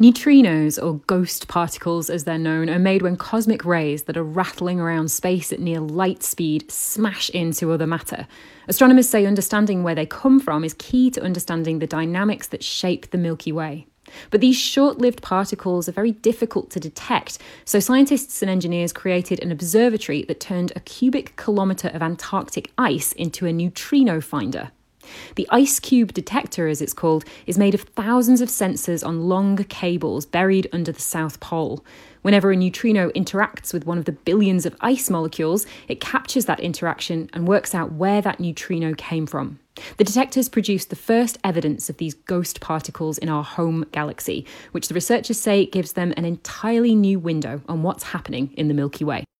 Neutrinos, or ghost particles as they're known, are made when cosmic rays that are rattling around space at near light speed smash into other matter. Astronomers say understanding where they come from is key to understanding the dynamics that shape the Milky Way. But these short lived particles are very difficult to detect, so scientists and engineers created an observatory that turned a cubic kilometre of Antarctic ice into a neutrino finder. The IceCube detector, as it's called, is made of thousands of sensors on long cables buried under the South Pole. Whenever a neutrino interacts with one of the billions of ice molecules, it captures that interaction and works out where that neutrino came from. The detectors produced the first evidence of these ghost particles in our home galaxy, which the researchers say gives them an entirely new window on what's happening in the Milky Way.